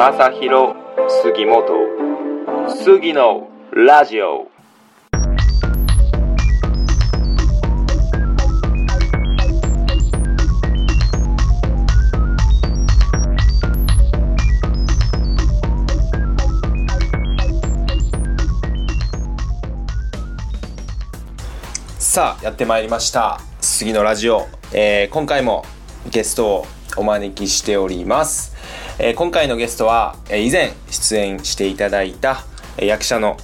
正弘杉本杉のラジオ。さあやってまいりました。杉のラジオ、えー今回もゲストをお招きしております、えー今回のゲストは、えー以前出演していただいた、えー役者の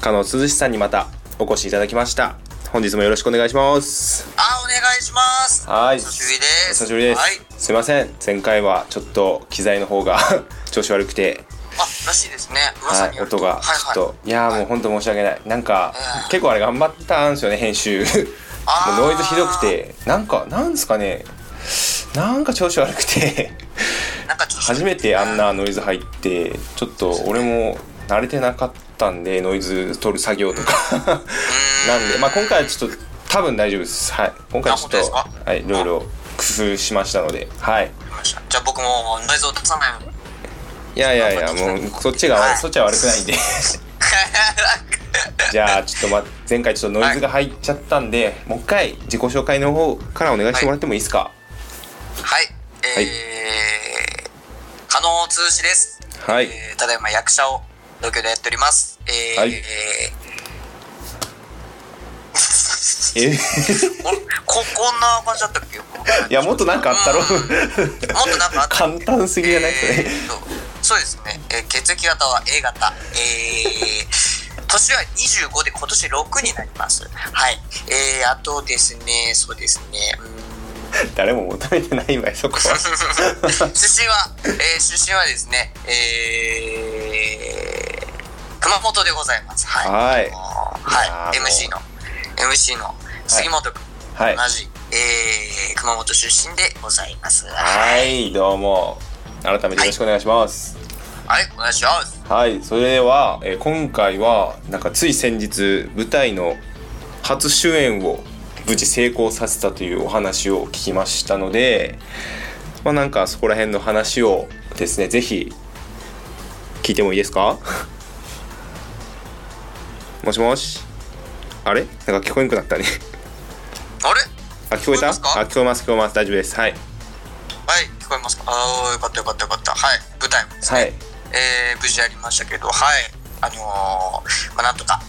加納涼さんにまたお越しいただきました。本日もよろしくお願いします。あ、お願いします。はい。お久しぶりです。お久しぶりです、はい。すいません。前回はちょっと機材の方が 調子悪くて。あ、らしいですね。噂はい。音がちょっと、いやーもう本当申し訳ない。なんか、うん結構あれ頑張ったんですよね編集。もうノイズひどくて。なんかなんですかねなんか調子悪くて。初めてあんなノイズ入ってちょっと俺も慣れてなかったんでノイズ取る作業とか。なんでまあ今回はちょっと多分大丈夫です。はい。今回ちょっとはいいろいろ工夫しましたので。はい。じゃあ僕もノイズを出さないように。いやいやいやもうそっちが、はい。そっちは悪くないんで。じゃあちょっと、ま、前回ちょっとノイズが入っちゃったんで、もう一回自己紹介の方からお願いしてもらってもいいですか？はい。えはい。ー、加納通詞です。はい、えーただいま役者を東京でやっております。えー、はい。えお ここんな感じだったっけ？いやもっとなんかあったろ。うん。もっとなんかあった簡単すぎじゃない？それ、えーとそうですね、えー血液型は A 型、えー、年は25で今年6になります。はい。えー、あとですねそうですね。うーん 誰も求めてないわよそこは。出身は、えー、出身はですねえー、熊本でございます。はい。はい。はい。MC の MC の杉本君、はい同じ、えー、熊本出身でございます。はいどうも。改めてよろしくお願いします。はいお願いします。はい、それでは、えー今回はなんかつい先日舞台の初主演を無事成功させたというお話を聞きましたのでまあなんかそこら辺の話をですねぜひ聞いてもいいですか？もしもし？あれ？なんか聞こえなくなったね。あれ？あ聞こえた？あ聞こえます聞こえます。大丈夫です。はい。はい、聞こえますか？ああ、よかったよかったよかった。はい、舞台もですね、はい。えー、無事やりましたけど、はい、あのー、まあ、なんとか、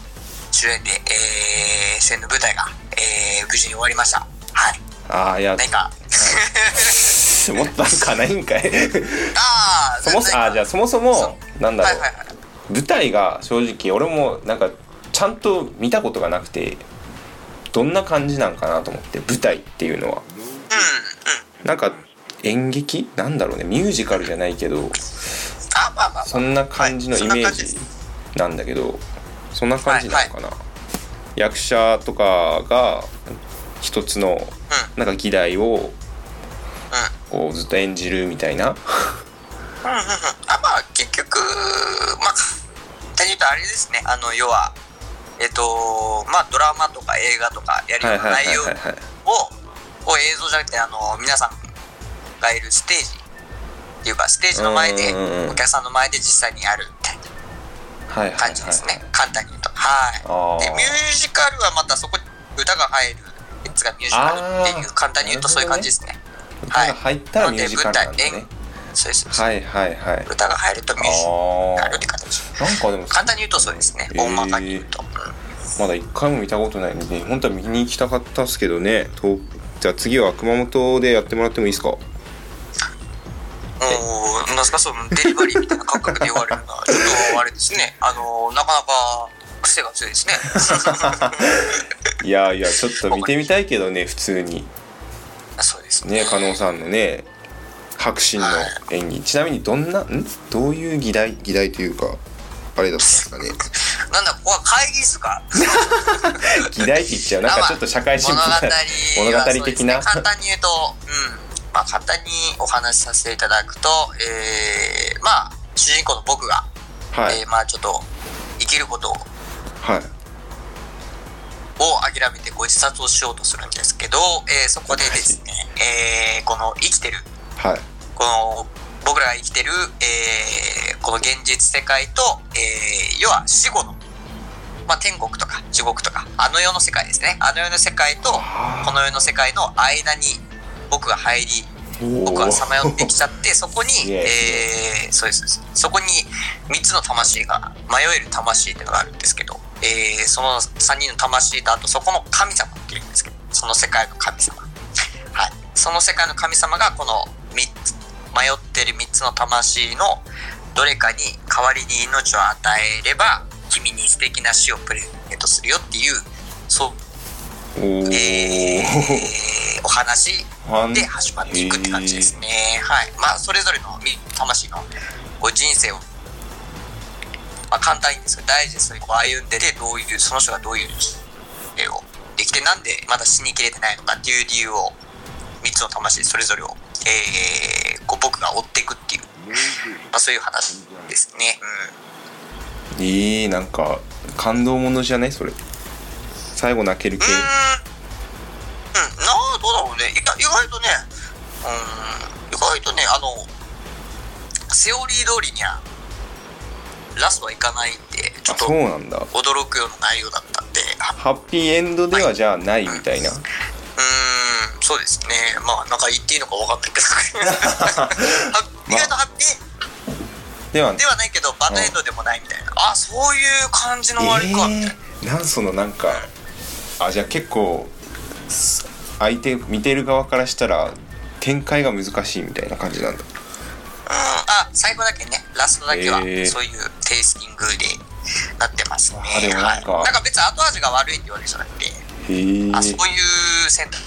主演で、えー、主演の舞台が、えー、無事に終わりました。はい。ああいや。何か、もっとなんかないんかい。ああ、そもそあーじゃあそもそもなんだろう、はいはいはい。舞台が正直俺もなんかちゃんと見たことがなくてどんな感じなんかなと思って舞台っていうのは。うん、うん。なんか演劇？なんだろうね。ミュージカルじゃないけどそんな感じのはいイメージなんだけどそんな感じなのかな、役者とかが一つのなんか議題をこうずっと演じるみたいな。うん、うん、うん、うん。あ、まあ、結局、まあ、簡単に言うとあれですね、あの、要は、えっ、と、まあ、ドラマとか映画とかやるようなはいはい内容をを映像じゃなくてあの皆さんがいるステージ。っていうかステージの前でお客さんの前で実際にやるみたいな感じですね。簡単にはい。でミュージカルはまたそこに歌が入るやつがミュージカルっていう簡単に言うとそういう感じですね。歌が入ったらミュージカルなんで舞そうです、はいはいはい。歌が入るとミュージカルって形なんかでも簡単に言うとそうですね。大まかに言うと、うんまだ一回も見たことないんで本当は見に行きたかったっすけどね。とじゃあ次は熊本でやってもらってもいいですか？もう、なんすか、そのデリバリーみたいな感覚で言われるのは、ちょっとあれですね、あの、なかなか癖が強いですね。いやいやちょっと見てみたいけどね 普通にそうですね。ね加納さんのね迫真の演技ちなみにどんなん？どういう議題議題というかあれだったんですかね なんだ、ここは会議室か。議題って言っちゃうなんかちょっと社会新聞物語物語的なね簡単に言うと、うん。まあ、簡単にお話しさせていただくと、えー、まあ、主人公の僕が、はいえーまあ、ちょっと、生きることをはい。を諦めてこう自殺をしようとするんですけど、えーそこでですね、えーこの生きてるはい。この僕らが生きてる、えーこの現実世界と、えー要は死後の、まあ、天国とか地獄とかあの世の世界ですね。あの世の世界とこの世の世界の間に僕が入り僕はさまよってきちゃって そこに、え。ーそうですそうです。そこに3つの魂が迷える魂っていうのがあるんですけど、えーその3人の魂とあとそこの神様っていうんですけどその世界の神様 はいその世界の神様がこの3つ迷ってる3つの魂のどれかに代わりに命を与えれば君に素敵な死をプレゼントするよっていうそうえーお話で始まっていくって感じですね。はい。まあ、それぞれのみ魂の人生を、まあ、簡単にですけど、ダイジェストにこう歩んでて、どういう、その人がどういう人生をできて、なんでまだ死にきれてないのかっていう理由を、3つの魂それぞれを、えーこう僕が追っていくっていう、まあ、そういう話ですね。うん。えー、なんか感動ものじゃない？それ。最後泣ける系。うーん、うん、なあ、どうだろうね。意外とね、うん、意外とね、あの、セオリー通りには、ラストはいかないんで、ちょあっとそうなんだ。驚くような内容だったんで、あハッピーエンドではじゃあないみたいな、うーん、そうですね。まあ、なんか言っていいのか分かんないけど、は意外とハッピー。では。ではないけど、バッドエンドでもないみたいな。あ、そういう感じの終わりか、みたいな。えー、なんそのなんかあじゃあ結構す相手見てる側からしたら展開が難しいみたいな感じなんだ。うん、あ、最後だけね、ラストだけは、そういうテイスティングでなってますね。なんかはい、なんか別に後味が悪いって言われるじゃなくて、あ、そういう選択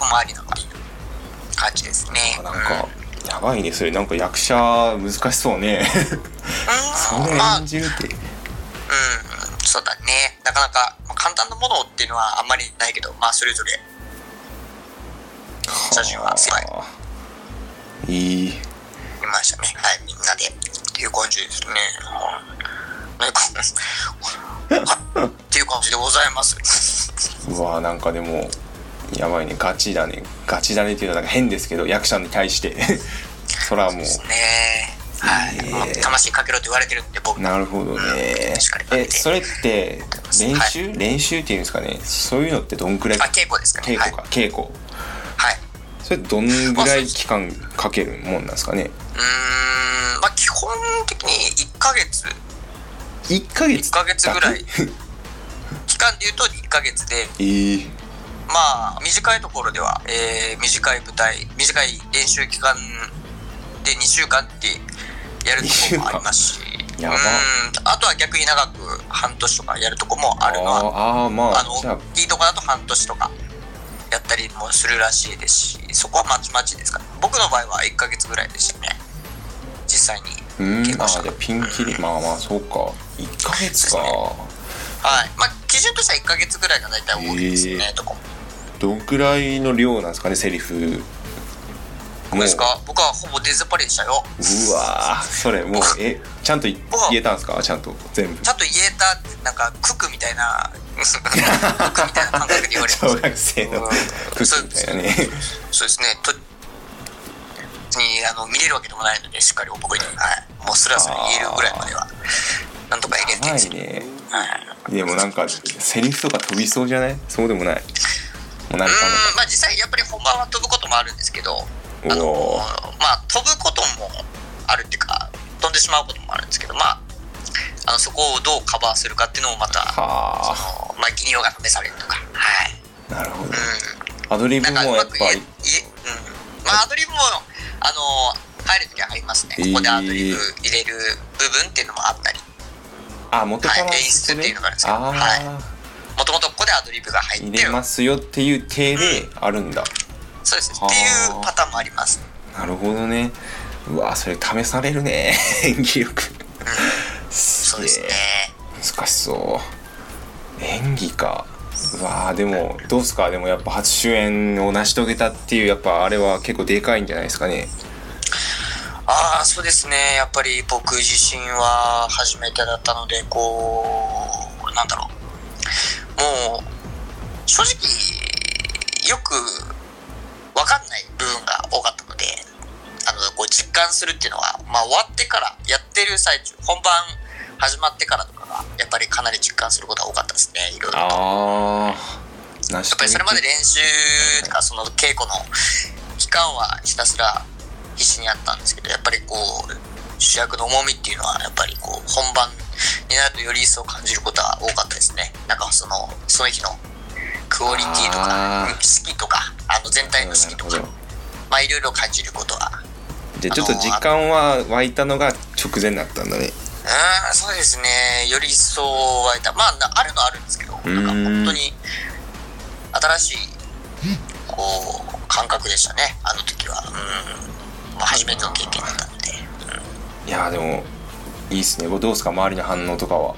もありなのかっていう感じですね。なんかやばいねそれ。なんか役者難しそうね。そうん、れまあ、うん、演じるって。そうだね。なかなか、まあ、簡単なものっていうのはあんまりないけど、まあ、それぞれ。写真は狭い。いいましたね。はい、みんなで。っていう感じですね。はい。っていう感じでございます。うわなんかでもやばいねガチだねガチだねっていうのはなんか変ですけど役者に対して それはもうねはい。えー魂かけろって言われてるんで、僕なるほどねえそれって練習、練習っていうんですかねそういうのってどんくらい？あ、稽古ですかね。稽古か、稽古はい。はい。それどんぐらい期間かけるもんなんですかね？うーん、まあ、基本的に1ヶ月、1ヶ月？1ヶ月ぐらい。期間で言うと1ヶ月で、えー、まあ、短いところでは、えー短い舞台、短い練習期間で2週間ってやるところもありますし、あとは逆に長く半年とかやるとこもあるのは、あーあーまあのあじゃあ。いいとこだと半年とか。やったりもするらしいですしそこはまちまちですから僕の場合は1ヶ月ぐらいでしたね。実際にうん。稽古した。ピンキリ。まあまあそうか。1ヶ月か。はい。まあ基準としては1ヶ月ぐらいが大体多いですね、へとこ。どんくらいの量なんですかねセリフ。僕ですか？僕はほぼ出ずっぱりでしたよ。うわー。それもうえちゃんと言えたんですか？ちゃんと。全部。ちゃんと言えたなんかククみたいなククみたいな感覚で言われて小学生のうん。クッみたいなね。そうですね。とにあの見れるわけでもないのでしっかりお僕に、はい、もうスラスラ言えるぐらいまでは。なんとか入れてるいね。はい。でもなんかセリフとか飛びそうじゃない？そうでもない。もうなうん。まあ実際やっぱり本番は飛ぶこともあるんですけどあのまあ飛ぶこともあるっていうか飛んでしまうこともあるんですけどまああのそこをどうカバーするかっていうのもまたあ。はのまあ技量が試されるとか。はい。あなるほど。うアドリブもやっぱまく言え言えうん。まあアドリブもあの入るときは入りますね。えー。ここでアドリブ入れる部分っていうのもあったり。あ元からはい。演出っていうのがあるんですけどはもともとここでアドリブが入って入れますよっていう体であるんだ、そうですはあ。っていうパターンもあります。なるほどね。うわそれ試されるね。演技力そうですね。難しそう。演技か。うわーでもどうすか？でもやっぱ初主演を成し遂げたっていうやっぱあれは結構でかいんじゃないですかね。ああそうですね。やっぱり僕自身は初めてだったのでこうなんだろう。もう正直よく分かんない部分が多かったのであのこう実感するっていうのは、まあ終わってから、やってる最中、本番始まってからとかが、やっぱりかなり実感することが多かったですね、いろいろと。やっぱりそれまで練習とか、その稽古の期間はひたすら必死にやったんですけど、やっぱりこう、主役の重みっていうのは、やっぱりこう、本番になるとより一層感じることは多かったですね。なんかその、その日のクオリティとかあー、指揮とか、あの全体の指揮とかまあいろいろ感じることはでちょっと時間は湧いたのが直前だったんだねうーんそうですね。より一層湧いた。まあなあるのはあるんですけどなんか本当に新しいこう感覚でしたね。あの時は。うん、まあ、初めての経験だったので、うん、いやでもいいっすね。どうですか？周りの反応とかは？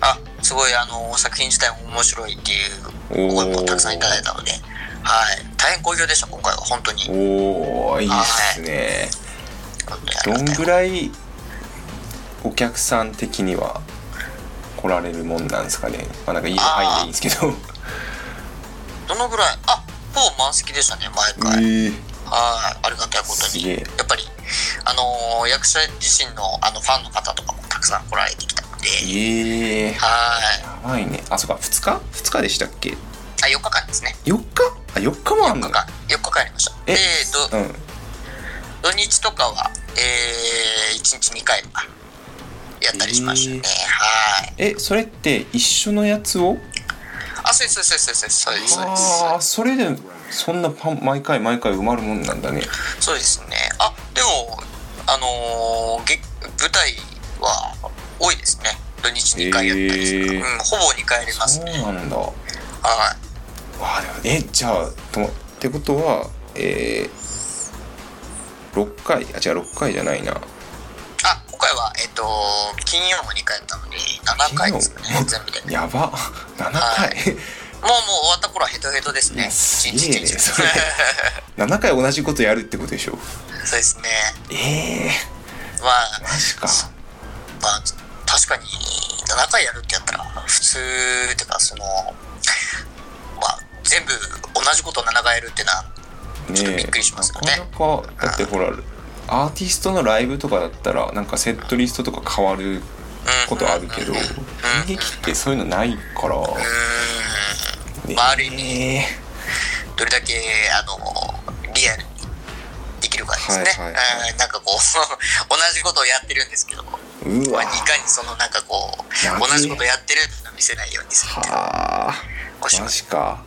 あすごいあの作品自体も面白いっていうお声もたくさんいただいたので。はい。大変好評でした今回は。本当に。おおいいっすね。本当にあどんぐらいお客さん的には来られるもんなんですかね。まあなんかいい範囲でいいんですけど。どのぐらい？あほぼ満席でしたね毎回、ええはい、ありがたいことに。やっぱり、あのー役者自身のあのファンの方とかもたくさん来られてきたので、ええはい。やばいね。あそうか。2日？2日でしたっけ？あ、4日間ですね。4日？あ4日もあん4の日間、4日間やりました。えで、どうん。土日とかは、えー、1日2回とか、やったりしましたね。はい。えそれって一緒のやつを？あ、そうです、そうです、そうです、そうです。ああそれでそんなパン毎回毎回埋まるもんなんだねそうですね。あ、でも、あのーげ舞台は多いですね。土日2回やったりする、へーうん、ほぼ2回やりますそうね。なんだわはい。あでもえじゃあともってことはえー、6回？あ違う6回じゃないなと、金曜も2回やったので、7回ですかね、全部で。もう、もうやば。7回、終わった頃はヘトヘトですね。す一日えねそれ。7回同じことやるってことでしょ？そうですね。ええ。まあ、マジか。まあ、確かに、7回やるってやったら、普通、っていうか、その、まあ、全部同じことを7回やるっていうのは、ちょっとびっくりしますよね。なかなかだってほらアーティストのライブとかだったらなんかセットリストとか変わるうんことあるけど演劇ってそういうのないから。うーん、まあ、ある意味、ねどれだけ、あの、リアルにできるかですね。はいはい。なんかこう、同じことをやってるんですけど、うわ。まあ、いかにそのなんかこう同じことやってるっていうのを見せないようにするっていうマジか。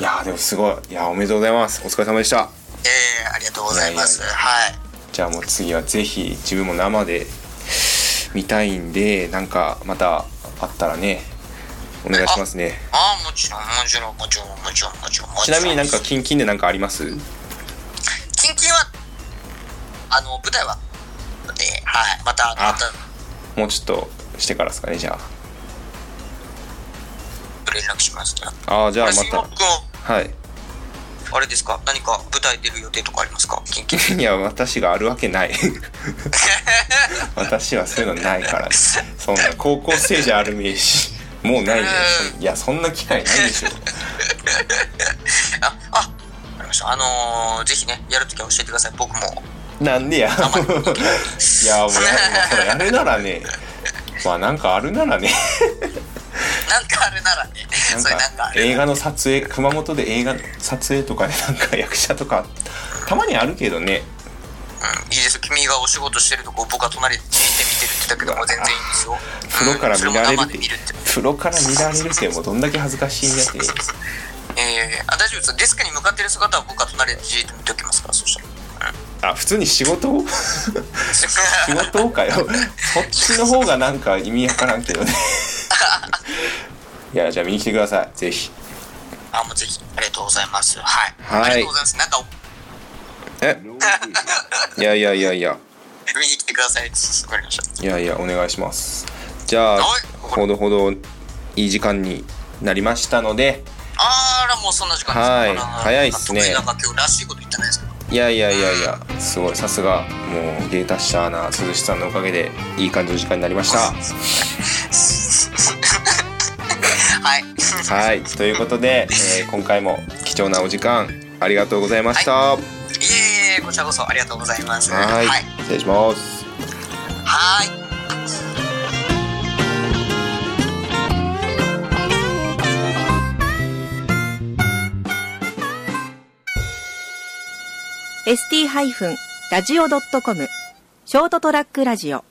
いやでもすごい。いやおめでとうございます。お疲れ様でした。えー、ありがとうございます。はいじゃあもう次はぜひ自分も生で見たいんでなんかまたあったらねお願いしますね。ああもちろんもちろんもちろんもちろんもちろんもちなみになんかキンキンでなんかあります？キンキンはあの舞台はではいまたまた。もうちょっとしてからですかねじゃ連絡しますねああーじゃあまた。はいあれですか？何か舞台出る予定とかありますか？キンキンいや私があるわけない。私はそういうのないからそんな高校生じゃあるめえしもうないね。いやそんな機会ないでしょ。ああわかりました。あのー、ぜひねやるときは教えてください。僕も。なんでや？いやもうや,、まあ、やるならね。まあなんかあるならね なんかあるならね。なんか映画の撮影熊本で映画の撮影とかでなんか役者とかたまにあるけどね。うん、いいですよ。君がお仕事してるとこ僕は隣でじーって見てるってだけでも全然いいんですよ。風呂から見られるって風呂から見られるってもうどんだけ恥ずかしいんだって。えー、あ大丈夫です。デスクに向かってる姿は僕は隣でじーっと見ておきますか？らそしたら。あ普通に仕事を？仕事をかよ。そっちの方がなんか意味わからんけどねいやじゃあ見に来てください。ぜひ。あもうぜひ。ありがとうございます。はい、はい。ありがとうございます。なんかえ？いやいやいやいや。見に来てください。わかりましたいやいやお願いします。じゃあはいほどほどいい時間になりましたので。あらもうそんな時間はい。早いっすね。特になんか今日らしいこと言ってないですけど。いやいやいやいや。すごい。さすがもう芸達者な鈴木さんのおかげでいい感じの時間になりました はい。はい。ということで、えー今回も貴重なお時間ありがとうございました、い。えいえここちらこそありがとうございます。はい。はい。失礼します。はい。ST-radio.com ショートトラックラジオ。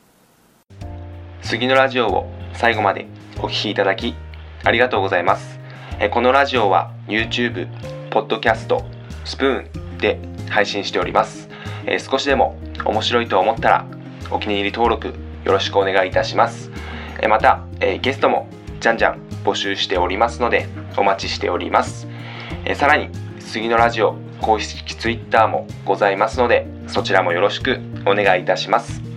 杉のラジオを最後までお聞きいただきありがとうございます。えこのラジオは YouTube、Podcast、スプーンで配信しております。え少しでも面白いと思ったらお気に入り登録よろしくお願いいたします。えまた、えゲストもじゃんじゃん募集しておりますのでお待ちしております。えさらに杉のラジオ公式 Twitter もございますのでそちらもよろしくお願いいたします。